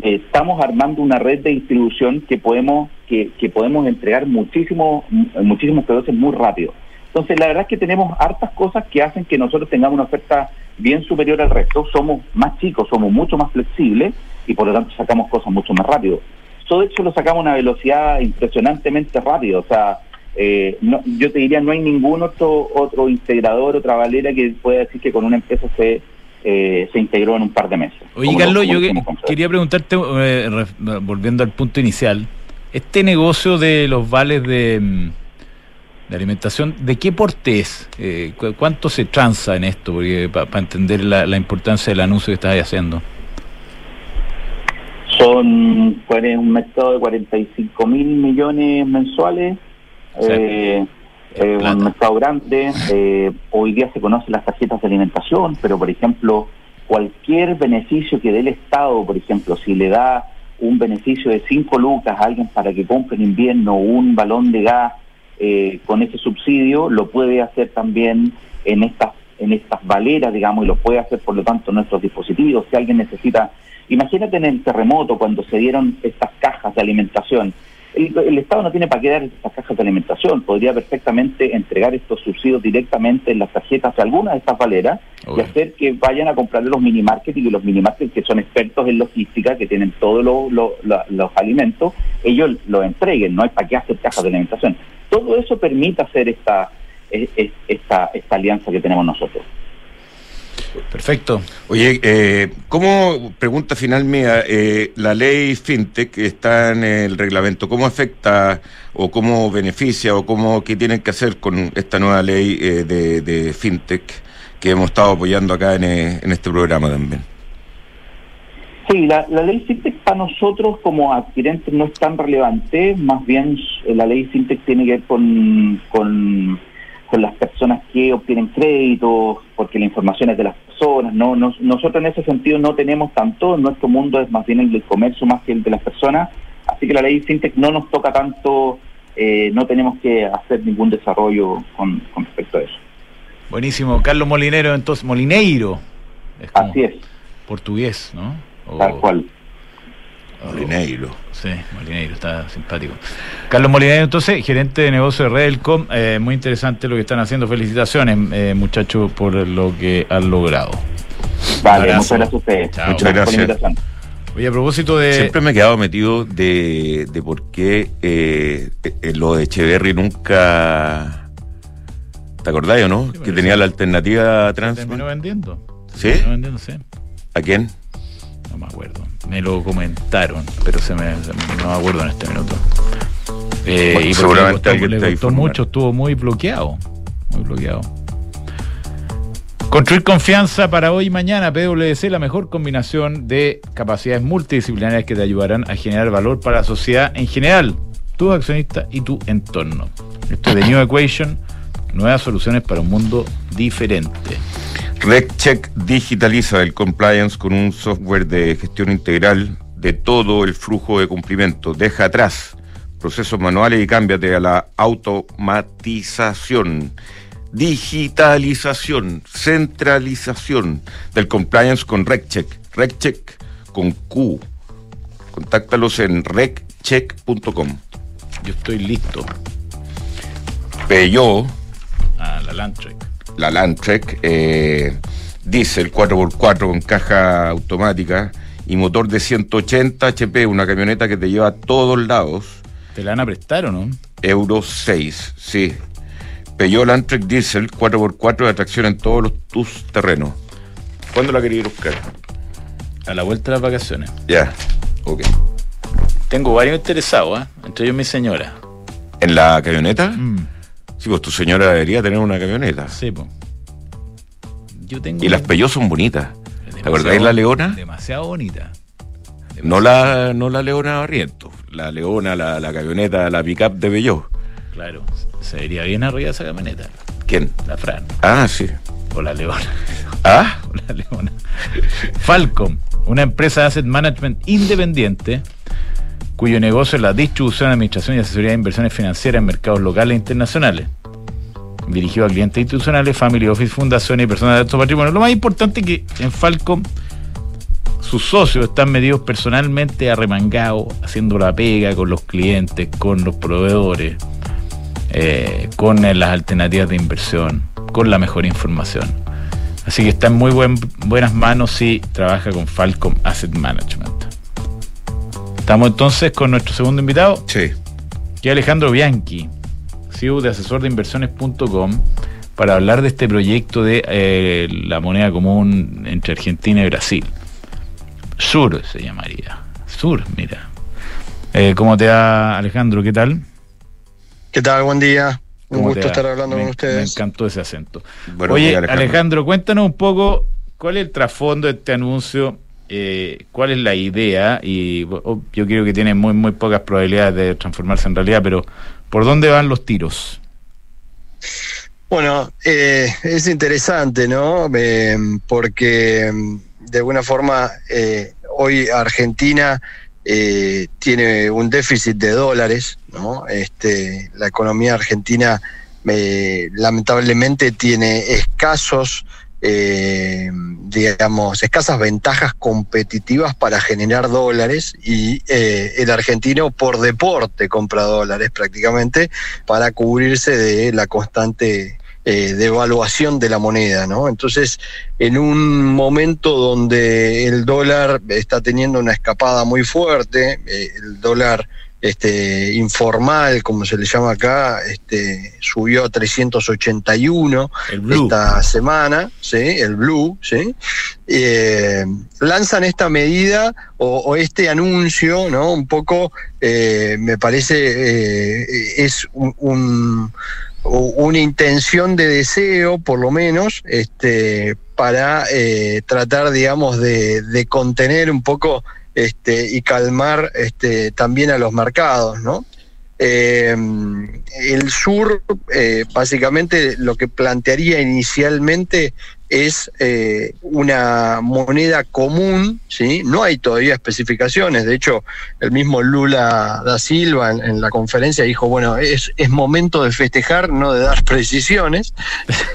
eh, estamos armando una red de distribución que podemos que, que podemos entregar muchísimos muchísimos productos muy rápido. Entonces, la verdad es que tenemos hartas cosas que hacen que nosotros tengamos una oferta bien superior al resto. Somos más chicos, somos mucho más flexibles y por lo tanto sacamos cosas mucho más rápido. Todo hecho lo sacamos a una velocidad impresionantemente rápida. O sea, eh, no, yo te diría, no hay ningún otro, otro integrador, otra valera que pueda decir que con una empresa se, eh, se integró en un par de meses. Oye, Carlos, yo quería preguntarte, eh, volviendo al punto inicial, este negocio de los vales de, mm, de alimentación, ¿de qué porte es? Eh, ¿Cuánto se transa en esto? Porque para entender la, la, importancia del anuncio que estás haciendo. Son un mercado de 45 mil millones mensuales eh, eh, un mercado grande. Eh, hoy día se conocen las tarjetas de alimentación, pero por ejemplo, cualquier beneficio que dé el Estado, por ejemplo, si le da un beneficio de 5 lucas a alguien para que compre en invierno un balón de gas eh, con ese subsidio, lo puede hacer también en estas en estas valeras, digamos, y lo puede hacer por lo tanto nuestros dispositivos. Si alguien necesita, imagínate en el terremoto cuando se dieron estas cajas de alimentación, el, Estado no tiene para qué dar estas cajas de alimentación, podría perfectamente entregar estos subsidios directamente en las tarjetas de algunas de estas valeras y hacer que vayan a comprar los mini markets y que los mini markets que son expertos en logística, que tienen todos los alimentos, ellos los entreguen, no hay para qué hacer cajas de alimentación. Todo eso permite hacer esta, esta, esta alianza que tenemos nosotros. Perfecto. Oye, eh, ¿cómo, pregunta final mía, eh, la ley FinTech que está en el reglamento, cómo afecta o cómo beneficia o cómo, qué tienen que hacer con esta nueva ley eh, de, de, FinTech que hemos estado apoyando acá en, eh, en este programa también? Sí, la, la, ley FinTech para nosotros como adquirentes no es tan relevante, más bien eh, la ley FinTech tiene que ver con, con, con las personas que obtienen créditos, porque la información es de las personas, no, nos, nosotros en ese sentido no tenemos tanto, nuestro mundo es más bien el del comercio más que el de las personas, así que la ley FinTech no nos toca tanto, eh, no tenemos que hacer ningún desarrollo con, con respecto a eso. Buenísimo, Carlos Molinero, entonces, Molineiro. Es Así es. Portugués, ¿no? O... Tal cual. Molineiro. Sí, Molineiro, está simpático. Carlos Molineiro, entonces, gerente de negocio de Redelcom. Eh, muy interesante lo que están haciendo. Felicitaciones, eh, muchachos, por lo que han logrado. Vale, muchas gracias a ustedes. Chao. Muchas gracias. Oye, a propósito de. Siempre me he quedado metido de, de por qué eh, lo de Echeverry nunca. ¿Te acordás o no? Sí, que tenía la alternativa trans. Terminó vendiendo. ¿Sí? Terminó vendiendo, sí. ¿A quién? No me acuerdo. Me lo comentaron, pero se me, no me acuerdo en este minuto. Eh, Bueno, y seguramente le alguien costó, te le informará. mucho, estuvo muy bloqueado. Muy bloqueado. Construir confianza para hoy y mañana. PwC, la mejor combinación de capacidades multidisciplinarias que te ayudarán a generar valor para la sociedad en general, tus accionistas y tu entorno. Esto es The New Equation, nuevas soluciones para un mundo diferente. RecCheck digitaliza el compliance con un software de gestión integral de todo el flujo de cumplimiento. Deja atrás procesos manuales y cámbiate a la automatización, digitalización, centralización del compliance con RecCheck. RecCheck con Q. Contáctalos en reccheck.com. Yo estoy listo. Peugeot Ah, la Landtrek. La Landtrek, eh, diésel 4x4 con caja automática y motor de 180 HP, una camioneta que te lleva a todos lados, ¿Te la van a prestar o no? Euro 6, sí. Peugeot Landtrek Diesel 4x4 de atracción en todos los, tus terrenos. ¿Cuándo la quería ir a buscar? A la vuelta de las vacaciones. Ya, ok. Tengo varios interesados, ¿eh? entre ellos mi señora. ¿En la camioneta? Mm, Sí, pues tu señora debería tener una camioneta. sí, po. Yo tengo. Y las Peugeot son bonitas. ¿Te acordáis la Leona? Demasiado bonita. No la, no la Leona Barrientos. La Leona, la, la camioneta, la pickup de Peugeot. Claro, se vería bien arriba esa camioneta. ¿Quién? La Fran. Ah, sí. O la Leona. Ah, o la Leona. Falcom, una empresa de asset management independiente cuyo negocio es la distribución, administración y asesoría de inversiones financieras en mercados locales e internacionales. Dirigido a clientes institucionales, family office, fundaciones y personas de alto patrimonio. Lo más importante es que en Falcom sus socios están medidos personalmente arremangados, haciendo la pega con los clientes, con los proveedores, eh, con las alternativas de inversión, con la mejor información. Así que está en muy buen- buenas manos si trabaja con Falcom Asset Management. Estamos entonces con nuestro segundo invitado, sí. que es Alejandro Bianchi, CEO de asesor de inversiones.com, para hablar de este proyecto de eh, la moneda común entre Argentina y Brasil. Sur se llamaría. Sur, mira. Eh, ¿Cómo te va, Alejandro? ¿Qué tal? ¿Qué tal? Buen día. Un ¿Cómo gusto estar hablando Me- con ustedes. Me encantó ese acento. Buenos Oye, días, Alejandro. cuéntanos un poco cuál es el trasfondo de este anuncio, eh, cuál es la idea, y oh, yo creo que tiene muy, muy pocas probabilidades de transformarse en realidad, pero ¿por dónde van los tiros? Bueno, eh, es interesante, ¿no? Eh, porque de alguna forma hoy Argentina tiene un déficit de dólares, ¿no? Este, la economía argentina lamentablemente tiene escasos, eh, digamos, escasas ventajas competitivas para generar dólares y eh, el argentino por deporte compra dólares prácticamente para cubrirse de la constante eh, devaluación de la moneda, ¿no? Entonces, en un momento donde el dólar está teniendo una escapada muy fuerte, eh, el dólar este, informal, como se le llama acá, este, subió a 381 esta semana, ¿sí? el Blue, ¿sí? Eh, lanzan esta medida o, este anuncio, ¿no? Un poco, eh, me parece, eh, es un, una intención de deseo, por lo menos, este, para tratar, digamos, de, de contener un poco este, y calmar este, también a los mercados, ¿no? Eh, el sur, eh, básicamente, lo que plantearía inicialmente es eh, una moneda común, ¿sí? No hay todavía especificaciones, de hecho, el mismo Lula da Silva en, la conferencia dijo, bueno, es, es, momento de festejar, no de dar precisiones.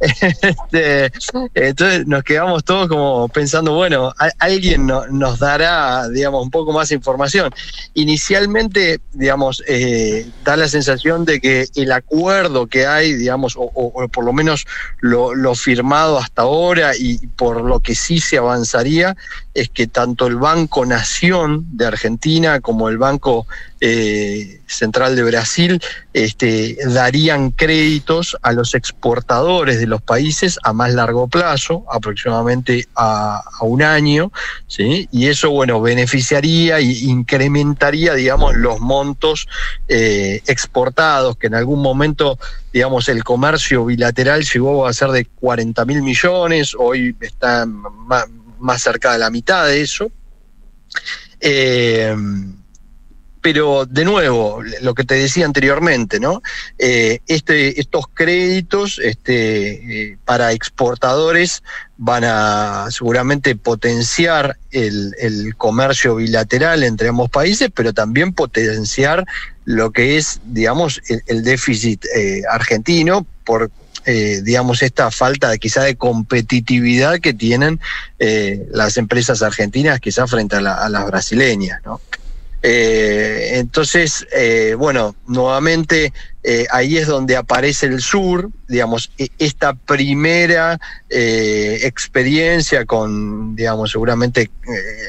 este, entonces nos quedamos todos como pensando, bueno, alguien nos dará, digamos, un poco más información. Inicialmente, digamos, eh, da la sensación de que el acuerdo que hay, digamos, o, por lo menos lo, lo hasta ahora y por lo que sí se avanzaría es que tanto el Banco Nación de Argentina como el Banco eh, Central de Brasil este, darían créditos a los exportadores de los países a más largo plazo, aproximadamente a, un año, ¿sí? y eso bueno beneficiaría e incrementaría digamos los montos eh, exportados que en algún momento digamos el comercio bilateral llegó a ser de 40 mil millones, hoy está más más cerca de la mitad de eso. Eh, pero de nuevo, lo que te decía anteriormente, ¿no? Eh, este, estos créditos este, eh, para exportadores van a seguramente potenciar el, comercio bilateral entre ambos países, pero también potenciar lo que es, digamos, el, déficit argentino por eh, digamos, esta falta quizá de competitividad que tienen eh, las empresas argentinas quizá frente a, las brasileñas, ¿no? Eh, entonces, bueno, nuevamente ahí es donde aparece el sur, digamos, e, esta primera experiencia con, digamos, seguramente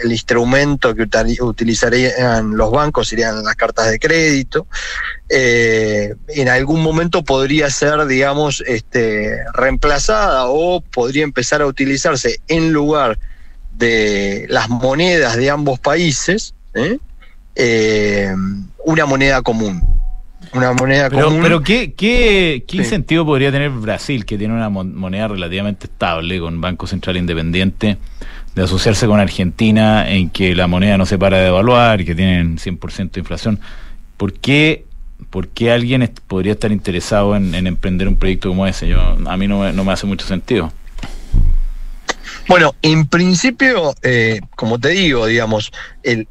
el instrumento que utilizarían los bancos serían las cartas de crédito. Eh, en algún momento podría ser, digamos, este, reemplazada o podría empezar a utilizarse en lugar de las monedas de ambos países, ¿eh? Eh, una moneda común. Una moneda pero, común. Pero ¿qué, qué, qué incentivo podría tener Brasil, que tiene una moneda relativamente estable, con Banco Central Independiente, de asociarse con Argentina, en que la moneda no se para de devaluar, y que tienen 100% de inflación? ¿Por qué ¿por qué alguien podría estar interesado en, emprender un proyecto como ese? Yo, a mí no me, hace mucho sentido. Bueno, en principio, eh, como te digo, digamos,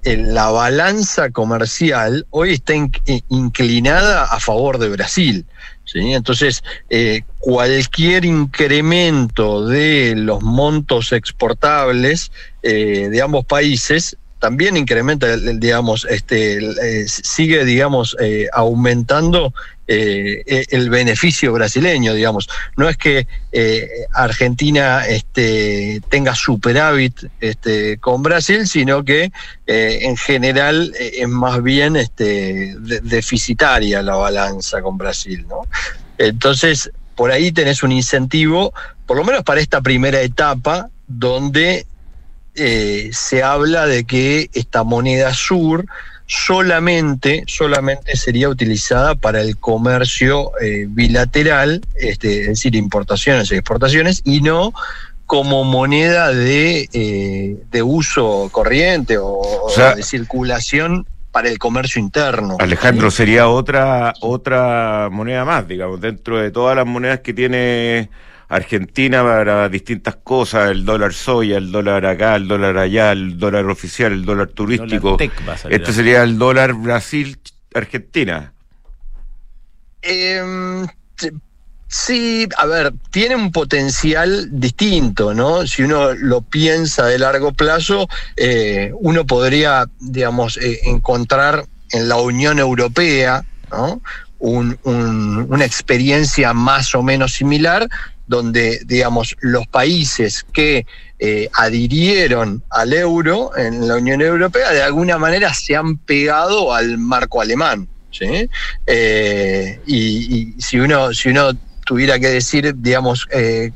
la balanza comercial hoy está eh, inclinada a favor de Brasil. ¿sí? Entonces, eh, cualquier incremento de los montos exportables de ambos países también incrementa, digamos, este, eh, sigue, digamos, eh, aumentando eh, e, el beneficio brasileño, digamos. No es que Argentina este, tenga superávit este, con Brasil, sino que en general es más bien este, deficitaria la balanza con Brasil, ¿no? Entonces, por ahí tenés un incentivo, por lo menos para esta primera etapa, donde eh, se habla de que esta moneda sur solamente, solamente sería utilizada para el comercio eh, bilateral, este, es decir, importaciones y exportaciones, y no como moneda de, eh, de uso corriente o, de circulación para el comercio interno. Alejandro, sería otra, otra moneda más, digamos, dentro de todas las monedas que tiene Argentina para distintas cosas, el dólar soya, el dólar acá, el dólar allá, el dólar oficial, el dólar turístico. este sería el dólar Brasil-Argentina. Em, sí, a ver, tiene un potencial distinto, ¿no? Si uno lo piensa de largo plazo, eh, uno podría, digamos, eh, encontrar en la Unión Europea, ¿no? una experiencia más o menos similar, donde, digamos, los países que eh, adhirieron al euro en la Unión Europea, de alguna manera se han pegado al marco alemán. ¿sí? Eh, y, si uno, si uno tuviera que decir, digamos, eh,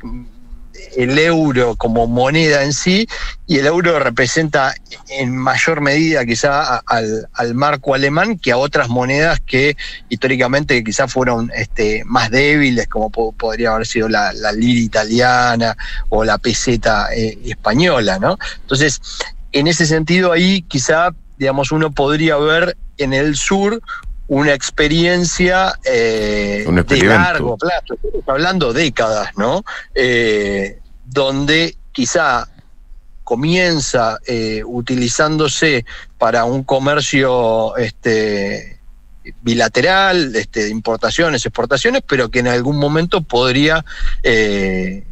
el euro como moneda en sí, y el euro representa en mayor medida quizá a- al, al marco alemán que a otras monedas que históricamente quizá fueron este, más débiles, como po- podría haber sido la, la lira italiana o la peseta eh, española, ¿no? Entonces, en ese sentido ahí quizá, digamos, uno podría ver en el sur una experiencia eh, Un de largo plazo, estamos hablando décadas, ¿no? Eh, donde quizá comienza eh, utilizándose para un comercio este, bilateral, este, importaciones, exportaciones, pero que en algún momento podría eh,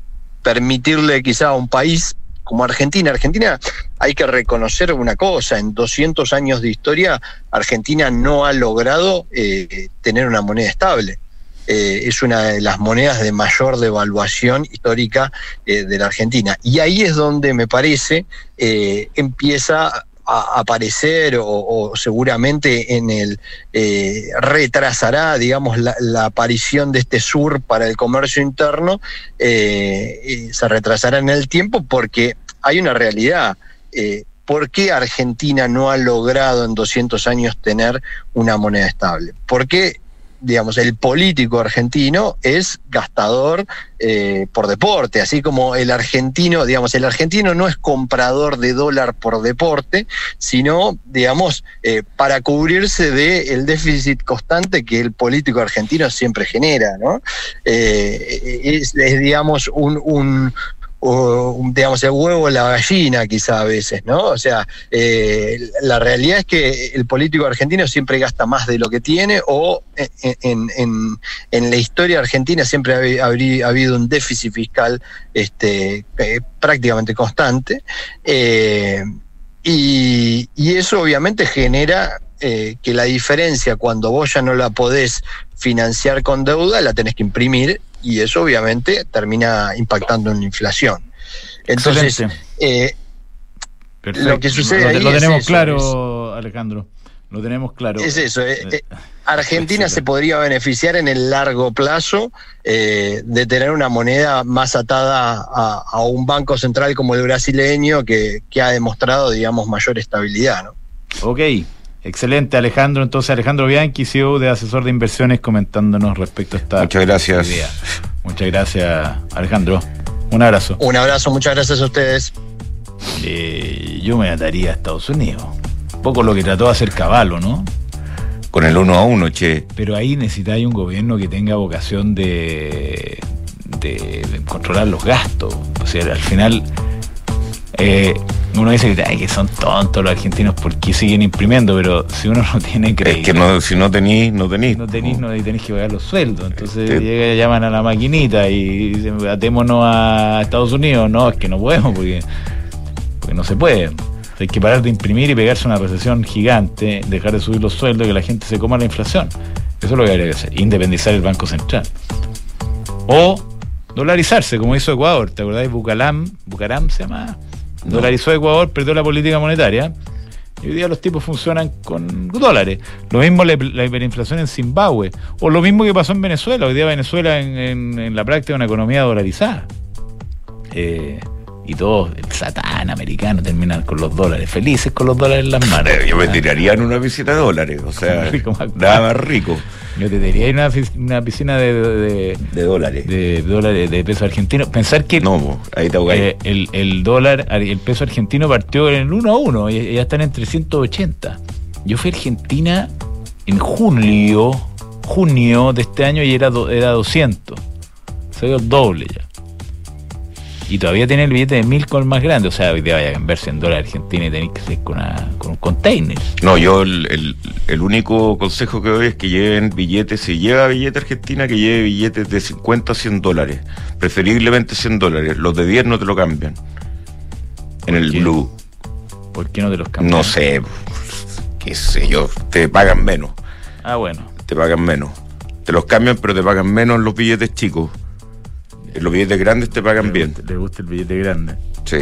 permitirle quizá a un país como Argentina. Argentina, hay que reconocer una cosa, en 200 años de historia, Argentina no ha logrado eh, tener una moneda estable. Eh, es una de las monedas de mayor devaluación histórica eh, de la Argentina. Y ahí es donde me parece eh, empieza a aparecer o, seguramente en el retrasará, digamos, la, aparición de este sur para el comercio interno, se retrasará en el tiempo porque hay una realidad. ¿Por qué Argentina no ha logrado en 200 años tener una moneda estable? Porque digamos, el político argentino es gastador eh, por deporte, así como el argentino, digamos, el argentino no es comprador de dólar por deporte, sino, digamos, eh, para cubrirse del déficit constante que el político argentino siempre genera, ¿no? Eh, es, digamos, un o, digamos, el huevo o la gallina quizá a veces, ¿no? O sea, eh, la realidad es que el político argentino siempre gasta más de lo que tiene o en, en, en la historia argentina siempre ha, ha, habido un déficit fiscal este, eh, prácticamente constante. Eh, y, eso obviamente genera eh, que la diferencia cuando vos ya no la podés financiar con deuda, la tenés que imprimir y eso obviamente termina impactando en la inflación. Entonces, eh, lo que sucede lo, ahí lo tenemos es claro, es, Alejandro. Lo tenemos claro. Es eso. Eh, Argentina se podría beneficiar en el largo plazo eh, de tener una moneda más atada a, a, un banco central como el brasileño que, que ha demostrado, digamos, mayor estabilidad. ¿no? Ok. Excelente, Alejandro. Entonces, Alejandro Bianchi, CEO de Asesor de Inversiones, comentándonos respecto a esta. Muchas gracias. Idea. Muchas gracias, Alejandro. Un abrazo. Un abrazo, muchas gracias a ustedes. Eh, yo me ataría a Estados Unidos. Un poco lo que trató de hacer Caballo, ¿no? Con el uno a uno, che. Pero ahí necesitáis un gobierno que tenga vocación de, de, de controlar los gastos. O sea, al final. Eh, uno dice que, ay, que son tontos los argentinos porque siguen imprimiendo, pero si uno no tiene crédito. Es que no, si no tenís, no tenís. No tenís, no, tenés que pagar los sueldos. Entonces sí. llega, llaman a la maquinita y dicen, atémonos a Estados Unidos. No, es que no podemos porque, porque no se puede. Hay que parar de imprimir y pegarse una recesión gigante, dejar de subir los sueldos y que la gente se coma la inflación. Eso es lo que habría que hacer, independizar el Banco Central. O dolarizarse, como hizo Ecuador. ¿Te acordáis? Bucaram, Bucaram se llama. No. Dolarizó Ecuador, perdió la política monetaria. Y hoy día los tipos funcionan con dólares. Lo mismo la, la hiperinflación en Zimbabue. O lo mismo que pasó en Venezuela. Hoy día Venezuela en, en, en la práctica una economía dolarizada. Eh, y todos, el satán americano, terminan con los dólares, felices con los dólares en las manos. Yo me tiraría en una piscina de dólares, o sea, nada más rico. Yo te diría una, una piscina de, de, de, dólares. De dólares, de peso argentino. Pensar que no, ahí te eh, el, el dólar, el peso argentino partió en el 1 a 1, y ya están en 380. Yo fui a Argentina en julio, junio de este año y era, era 200. Se dio el doble ya y todavía tiene el billete de mil con el más grande. O sea, hoy día vaya a cambiarse en dólar argentino y tenéis que ser con, una, con, un container. No, yo el, el, el, único consejo que doy es que lleven billetes, si lleva billete argentina, que lleve billetes de 50 a 100 dólares. Preferiblemente 100 dólares. Los de 10 no te lo cambian. En el qué? blue. ¿Por qué no te los cambian? No sé, qué sé yo, te pagan menos. Ah, bueno. Te pagan menos. Te los cambian, pero te pagan menos los billetes chicos. Los billetes grandes te pagan bien. ¿Le gusta el billete grande? Sí.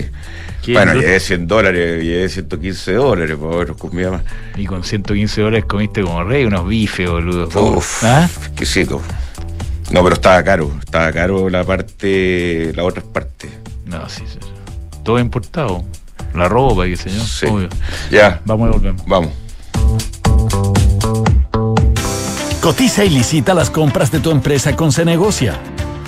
¿Qué Bueno, llevé 100 dólares, llevé 115 dólares, por favor, comida más. Y con 115 dólares comiste como rey unos bifes, boludo. Uf, ¿Ah? exquisito. No, pero estaba caro, estaba caro la parte, las otras partes. No, sí, sí. sí. Todo importado. La ropa, qué sé yo. Sí. Obvio. Ya, Vamos y volvemos. vamos. Cotiza y licita las compras de tu empresa con Cenegocia.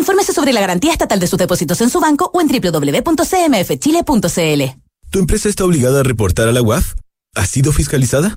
Infórmese sobre la garantía estatal de sus depósitos en su banco o en www.cmfchile.cl. ¿Tu empresa está obligada a reportar a la UAF? ¿Ha sido fiscalizada?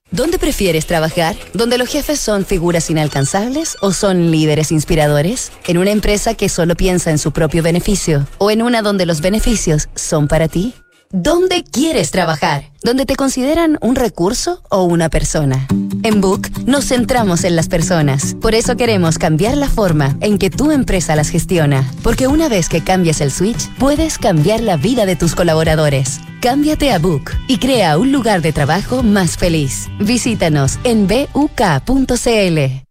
¿Dónde prefieres trabajar? ¿Donde los jefes son figuras inalcanzables o son líderes inspiradores? ¿En una empresa que solo piensa en su propio beneficio? ¿O en una donde los beneficios son para ti? ¿Dónde quieres trabajar? ¿Donde te consideran un recurso o una persona? En Book nos centramos en las personas. Por eso queremos cambiar la forma en que tu empresa las gestiona. Porque una vez que cambias el switch, puedes cambiar la vida de tus colaboradores. Cámbiate a Book y crea un lugar de trabajo más feliz. Visítanos en buk.cl.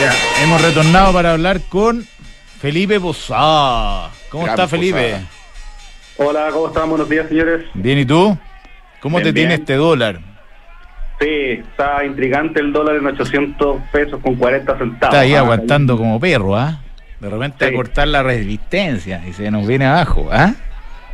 Ya, hemos retornado para hablar con Felipe Bozá. ¿Cómo Gran está Felipe? Posada. Hola, ¿cómo están? Buenos días, señores. Bien, ¿y tú? ¿Cómo Bien, te tiene este dólar? Sí, está intrigante el dólar en 800 pesos con 40 centavos. Está ahí Ah, aguantando como perro, ¿ah? De repente a cortar la resistencia y se nos viene abajo, ¿ah?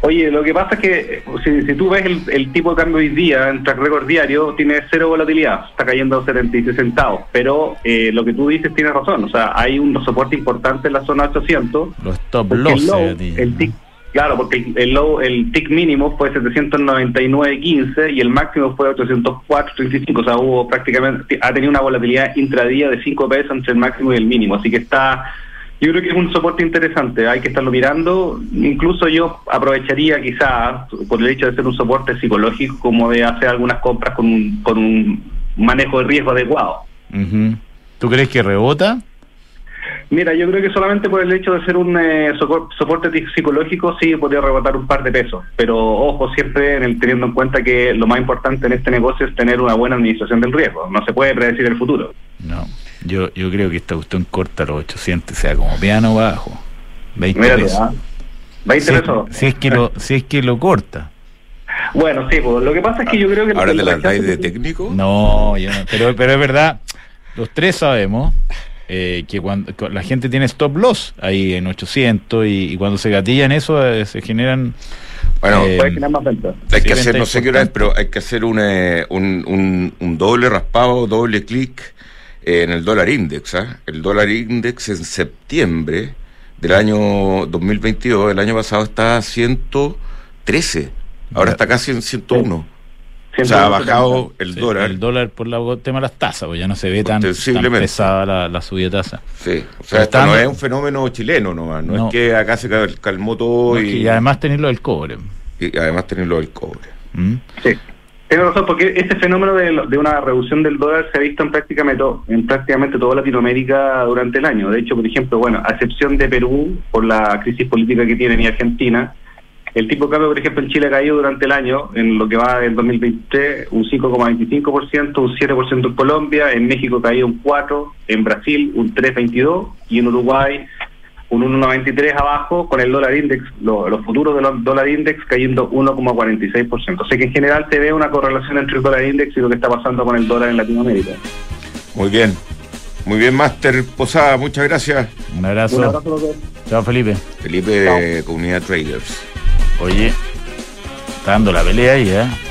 Oye, lo que pasa es que si, si tú ves el, el tipo de cambio hoy día en track record diario, tiene cero volatilidad, está cayendo a 76 centavos. Pero eh, lo que tú dices tiene razón, o sea, hay un soporte importante en la zona 800. Los stop porque loss. el low, eh, tío. el claro, porque el, el low, el tick mínimo fue 799.15 y el máximo fue 804.35, o sea, hubo prácticamente, ha tenido una volatilidad intradía de 5 pesos entre el máximo y el mínimo, así que está, yo creo que es un soporte interesante, hay que estarlo mirando, incluso yo aprovecharía quizás, por el hecho de ser un soporte psicológico, como de hacer algunas compras con un, con un manejo de riesgo adecuado. Ujú. ¿Tú crees que rebota? Mira, yo creo que solamente por el hecho de ser un eh, soporte psicológico sí podría rebotar un par de pesos, pero ojo siempre en el, teniendo en cuenta que lo más importante en este negocio es tener una buena administración del riesgo, no se puede predecir el futuro. No. Yo, yo creo que esta cuestión corta los 800, sea como piano bajo. 20 Mira, pesos. ¿ah? 20 Si, pesos. si es que lo, si es que lo corta. Bueno, sí, pues, lo que pasa es que yo creo que... ¿Ahora el te rechazo dais de que- técnico? No, yo no, pero, pero es verdad, los tres sabemos eh, que cuando cu- la gente tiene stop loss ahí en 800 y, y cuando se gatillan eso eh, se generan... Bueno, eh, Puede generar más ventas. Hay Sí, que hacer, no sé qué hora es, pero hay que hacer un, eh, un, un, un doble raspado, doble clic en el dólar index. ¿ah? El dólar index en septiembre del año 2022, el año pasado estaba a 113, ahora está casi en 101. O sea, ha bajado el sí, dólar. El dólar por la- el tema de las tasas, pues ya no se ve tan, tan pesada la, la subida de tasa. Sí, o sea, esto no es un fenómeno chileno nomás, no, No. es que acá se cal- calmó todo No, y, y además tenerlo del cobre. y además tenerlo del cobre. ¿Mm? Sí. Tiene razón, porque este fenómeno de, de una reducción del dólar se ha visto en prácticamente, to- en prácticamente toda Latinoamérica durante el año. De hecho, por ejemplo, bueno, a excepción de Perú, por la crisis política que tiene y Argentina, el tipo de cambio, por ejemplo, en Chile ha caído durante el año, en lo que va del 2023, un 5,25%, un 7% en Colombia, en México ha caído un 4%, en Brasil un 3,22% y en Uruguay un 1,93 abajo con el dólar index, lo- los futuros del dólar index cayendo 1,46%. O sea que en general se ve una correlación entre el dólar index y lo que está pasando con el dólar en Latinoamérica. Muy bien, muy bien, Master Posada, muchas gracias. Un abrazo. Un. Chao, Felipe. Felipe de Comunidad Traders. Oye, está dando la pelea ahí, ¿eh?